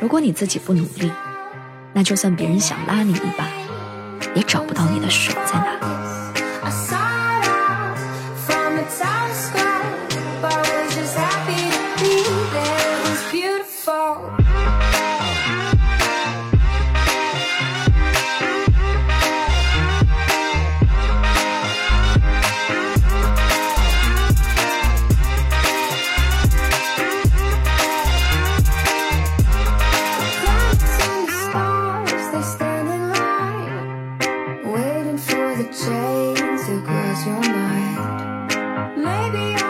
如果你自己不努力那就算别人想拉你一把也找不到你的手在哪 still cross your mind. Maybe I